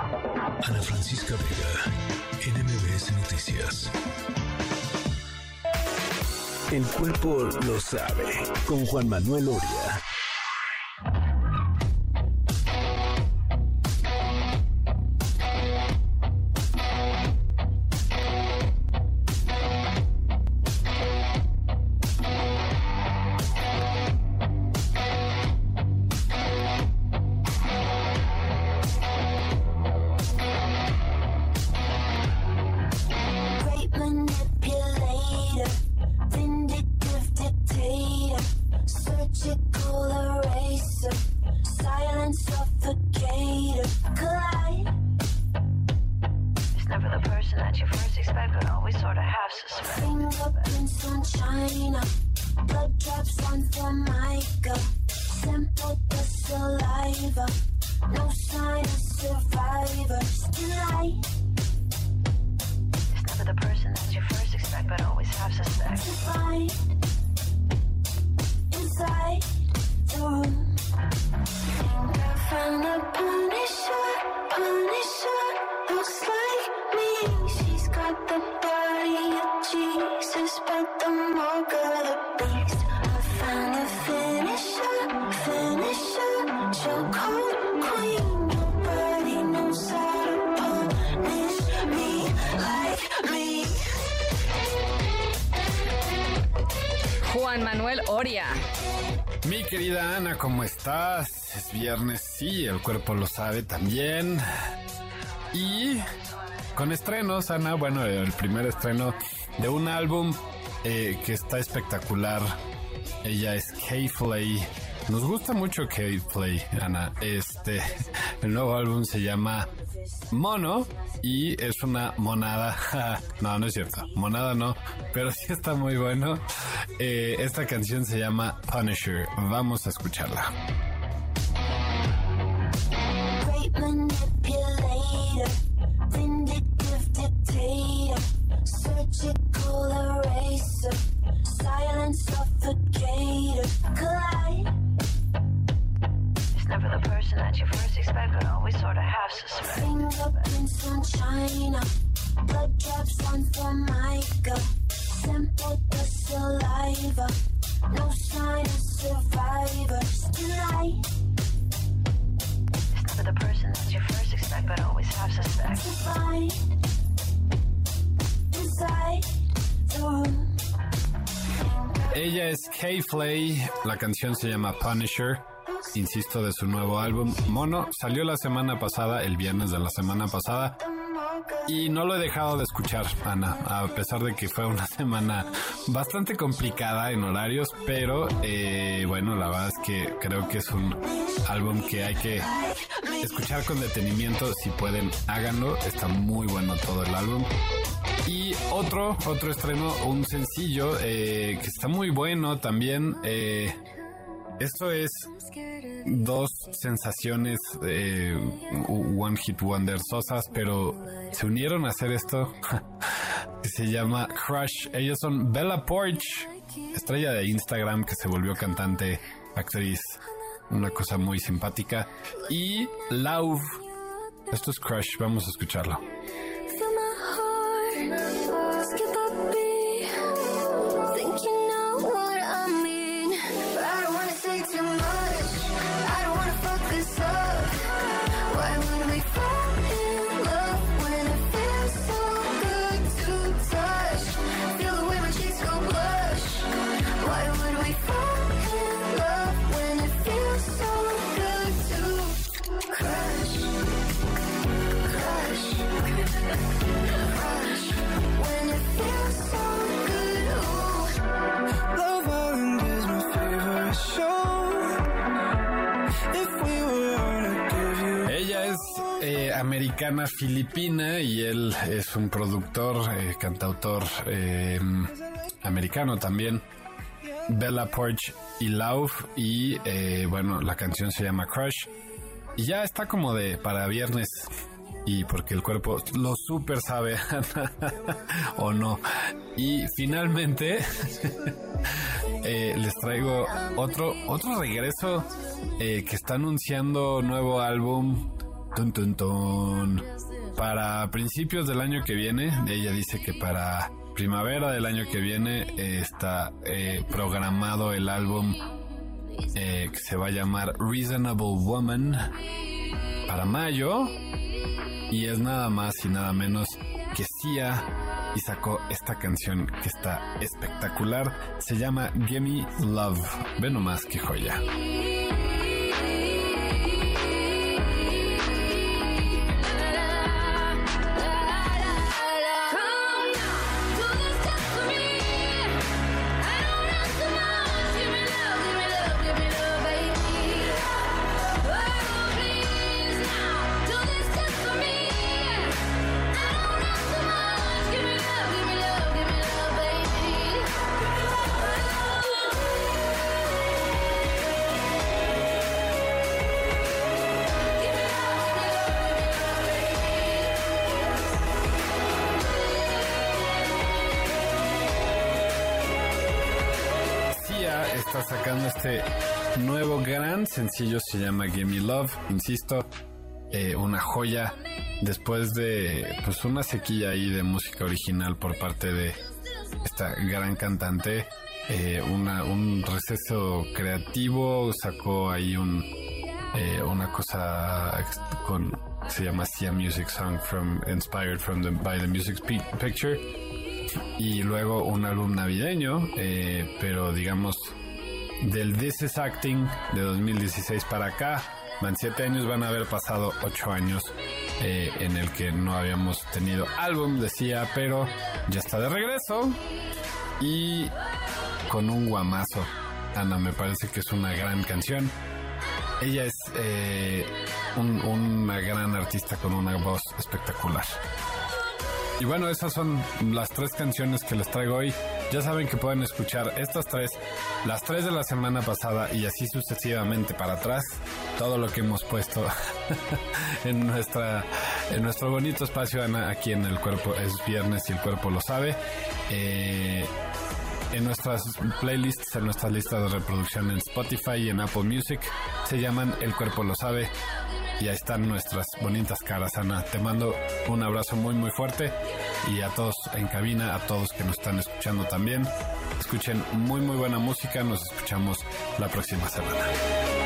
Ana Francisca Vega, NMBS Noticias. El cuerpo lo sabe, con Juan Manuel Oria. Suspect. Fingerprints on China, blood drops on Formica, sample the saliva, no sign of survivors. Delight It's never the person that you first expect, but always half suspect. to find inside the room. Think I found the Punisher, Punisher looks like me. Jesus, but the mark of the beast. I found the finisher, finisher, chokehold queen. Nobody knows how to punish me like me. Juan Manuel Oria. Mi querida Ana, ¿cómo estás? Es viernes, sí, el cuerpo lo sabe también. Y con estrenos, Ana, bueno, el primer estreno de un álbum eh, que está espectacular. Ella es K-Flay. Nos gusta mucho K-Flay, Ana. Este, el nuevo álbum se llama Mono y es una monada. no, no es cierto. Monada no, pero sí está muy bueno. Eh, esta canción se llama Punisher. Vamos a escucharla. Eraser, silent suffocator, collide. It's never the person that you first expect, but always sort of half suspect. Fingerprints on China, blood drops on Formica, sample the saliva, no Ella es K-Flay. La canción se llama Punisher. Insisto, de su nuevo álbum Mono. Salió la semana pasada, el viernes de la semana pasada. Y no lo he dejado de escuchar, Ana, a pesar de que fue una semana bastante complicada en horarios, pero eh, bueno, la verdad es que creo que es un álbum que hay que escuchar con detenimiento. Si pueden, háganlo. Está muy bueno todo el álbum. Y otro, otro estreno, un sencillo eh, que está muy bueno también. eh, esto es dos sensaciones eh, One Hit Wonder sosas, pero se unieron a hacer esto que se llama Crush. Ellos son Bella Porch, estrella de Instagram que se volvió cantante, actriz, una cosa muy simpática. Y Love. Esto es Crush, vamos a escucharlo. Thank you. Eh, americana filipina y él es un productor, eh, cantautor eh, americano también. Bella Porch y Love y bueno, la canción se llama Crush y ya está como de para viernes y porque el cuerpo lo súper sabe o no. Y finalmente les traigo otro, otro regreso que está anunciando nuevo álbum Tun, tun, tun. Para principios del año que viene, ella dice que para primavera del año que viene eh, está eh, programado el álbum eh, que se va a llamar Reasonable Woman para mayo. Y es nada más y nada menos que Sia y sacó esta canción que está espectacular. Se llama Gimme Love. Ve nomás que joya está sacando este nuevo gran sencillo, se llama Gimme Love, insisto, eh, una joya después de pues una sequía ahí de música original por parte de esta gran cantante, eh, una, un receso creativo, sacó ahí un eh, una cosa con se llama Sia Music Song from inspired from the by the music Pi- picture. Y luego un álbum navideño, eh, pero digamos del This is Acting de 2016 para acá, van siete años, van a haber pasado ocho años eh, en el que no habíamos tenido álbum, decía, pero ya está de regreso y con un guamazo. Ana, me parece que es una gran canción. Ella es eh, un- una gran artista con una voz espectacular. Y bueno, esas son las tres canciones que les traigo hoy. Ya saben que pueden escuchar estas tres, las tres de la semana pasada y así sucesivamente para atrás. Todo lo que hemos puesto en nuestra en nuestro bonito espacio Ana, aquí en el cuerpo es viernes y el cuerpo lo sabe. Eh, en nuestras playlists, en nuestras listas de reproducción en Spotify y en Apple Music. Se llaman El Cuerpo Lo Sabe. Y ahí están nuestras bonitas caras, Ana. Te mando un abrazo muy, muy fuerte. Y a todos en cabina, a todos que nos están escuchando también. Escuchen muy, muy buena música. Nos escuchamos la próxima semana.